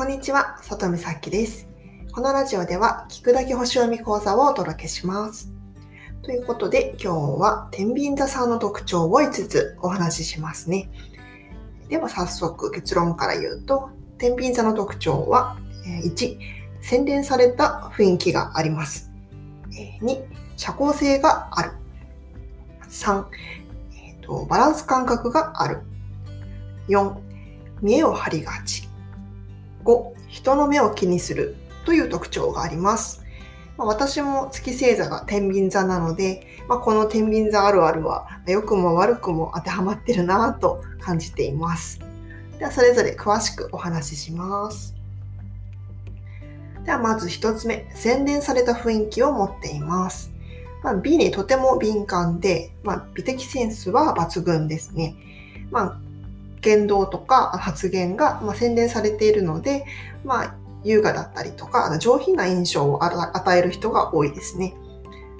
こんにちは、里見さきです。このラジオでは、聞くだけ星読み講座をお届けします。ということで、今日は天秤座さんの特徴を5つお話ししますね。では早速結論から言うと、天秤座の特徴は、1、洗練された雰囲気があります。2、社交性がある。3、えーと、バランス感覚がある。4、見栄を張りがち。5、人の目を気にするという特徴があります。ま、私も月星座が天秤座なので、まあ、この天秤座あるあるは良くも悪くも当てはまってるなと感じています。ではそれぞれ詳しくお話しします。ではまず1つ目、洗練された雰囲気を持っています。まあ、美にとても敏感で、まあ、美的センスは抜群ですね。まあ、言動とか発言が、ま洗練されているので、まあ、優雅だったりとか、上品な印象を与える人が多いですね。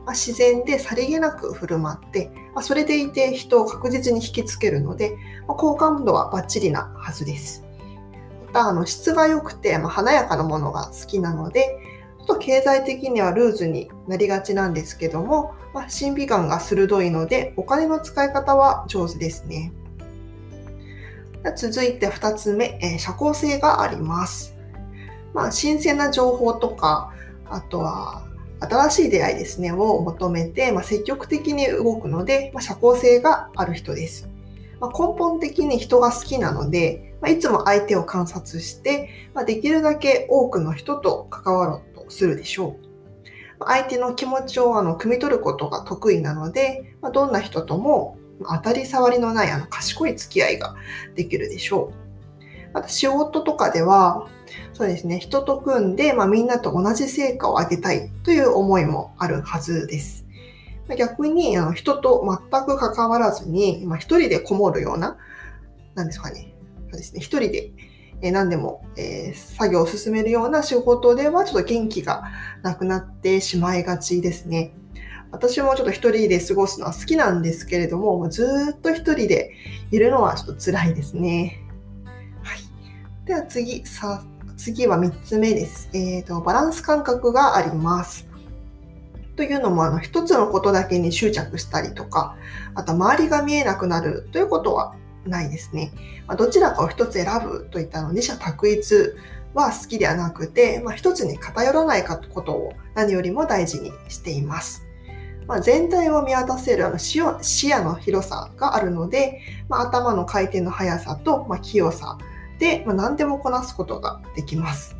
ま、自然でさりげなく振る舞って、まあ、それでいて人を確実に引きつけるので、ま、好感度はバッチリなはずです。また、あの質が良くて、ま、華やかなものが好きなので、ちょっと経済的にはルーズになりがちなんですけども、ま、審美眼が鋭いので、お金の使い方は上手ですね。続いて2つ目、え社交性があります。まあ、新鮮な情報とか、あとは新しい出会いですね、を求めて、まあ、積極的に動くので、まあ、社交性がある人です。まあ、根本的に人が好きなので、ま、いつも相手を観察して、ま、できるだけ多くの人と関わろうとするでしょう。相手の気持ちをあの汲み取ることが得意なので、ま、どんな人とも当たり障りのないあの賢い付き合いができるでしょう。また仕事とかでは、そうですね、人と組んで、まあ、みんなと同じ成果を上げたいという思いもあるはずです。逆にあの人と全く関わらずに、まあ、一人でこもるような、なんですかね、そうですね、一人でえ何でも、えー、作業を進めるような仕事ではちょっと元気がなくなってしまいがちですね。私もちょっと一人で過ごすのは好きなんですけれども、ずっと一人でいるのはちょっと辛いですね。はい。では次、さ次は3つ目です。えーと。バランス感覚があります。というのも、あの、一つのことだけに執着したりとか、あと周りが見えなくなるということはないですね。まあ、どちらかを一つ選ぶといったの二者択一は好きではなくて、まあ、一つに偏らないことを何よりも大事にしています。まあ、全体を見渡せるあの視野の広さがあるので、まあ、頭の回転の速さと、ま器用さで、ま、何でもこなすことができます。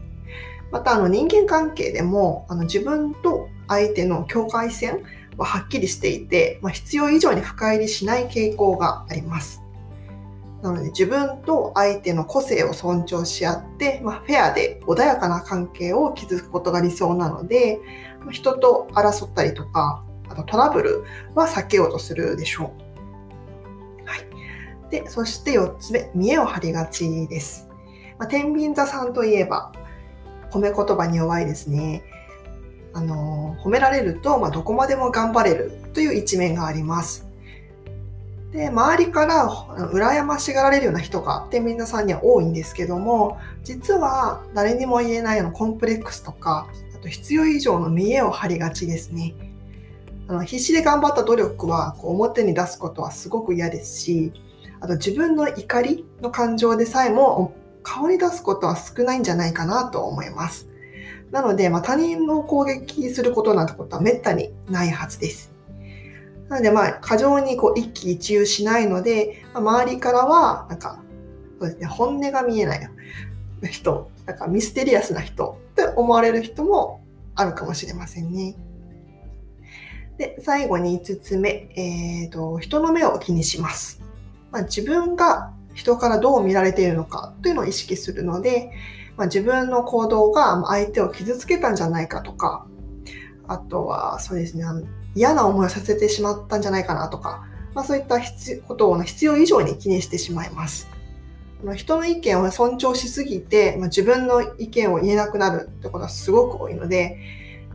またあの人間関係でもあの自分と相手の境界線ははっきりしていて、ま、必要以上に深入りしない傾向があります。なので自分と相手の個性を尊重し合って、まあ、フェアで穏やかな関係を築くことが理想なので、人と争ったりとか、あとトラブルは避けようとするでしょう。はい。で、そして4つ目、見栄を張りがちです。まあ、天秤座さんといえば、褒め言葉に弱いですね。あの、褒められると、まあ、どこまでも頑張れるという一面があります。で、周りから羨ましがられるような人が天秤座さんには多いんですけども、実は誰にも言えないようなコンプレックスとか、あと必要以上の見栄を張りがちですね。あの必死で頑張った努力はこう表に出すことはすごく嫌ですしあと自分の怒りの感情でさえも顔に出すことは少ないんじゃないかなと思います。なので、まあ、他人の攻撃することなんてことはめったにないはずです。なので、まあ、過剰にこう一喜一憂しないので、まあ、周りからは、なんか、そうですね、本音が見えない人、なんかミステリアスな人って思われる人もあるかもしれませんね。で、最後に5つ目、えーと、人の目を気にします。まあ、自分が人からどう見られているのかというのを意識するので、まあ、自分の行動が相手を傷つけたんじゃないかとか、あとはそうですね、嫌な思いをさせてしまったんじゃないかなとか、まあ、そういったことを必要以上に気にしてしまいます。人の意見を尊重しすぎて、まあ、自分の意見を言えなくなるってことはすごく多いので、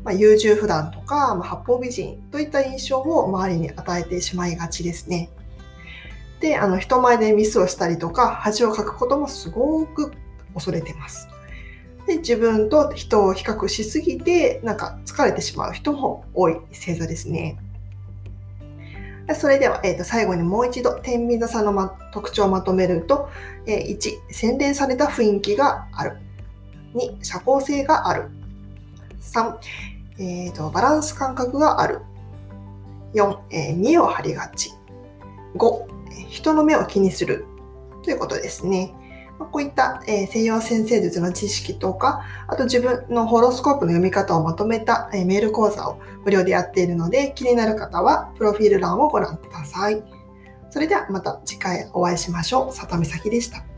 まあ、優柔不断とか、まあ、八方美人といった印象を周りに与えてしまいがちですね。で、あの人前でミスをしたりとか恥をかくこともすごく恐れてます。で自分と人を比較しすぎてなんか疲れてしまう人も多い星座ですね。それでは、えー、と最後にもう一度天秤座さんの、ま、特徴をまとめると、えー、1洗練された雰囲気がある2社交性がある3、えーと、バランス感覚がある4、えー、見を張りがち5人の目を気にするということですね。こういった、え西洋先生術の知識とか、あと自分のホロスコープの読み方をまとめた、えメール講座を無料でやっているので、気になる方はプロフィール欄をご覧ください。それではまた次回お会いしましょう。里見咲でした。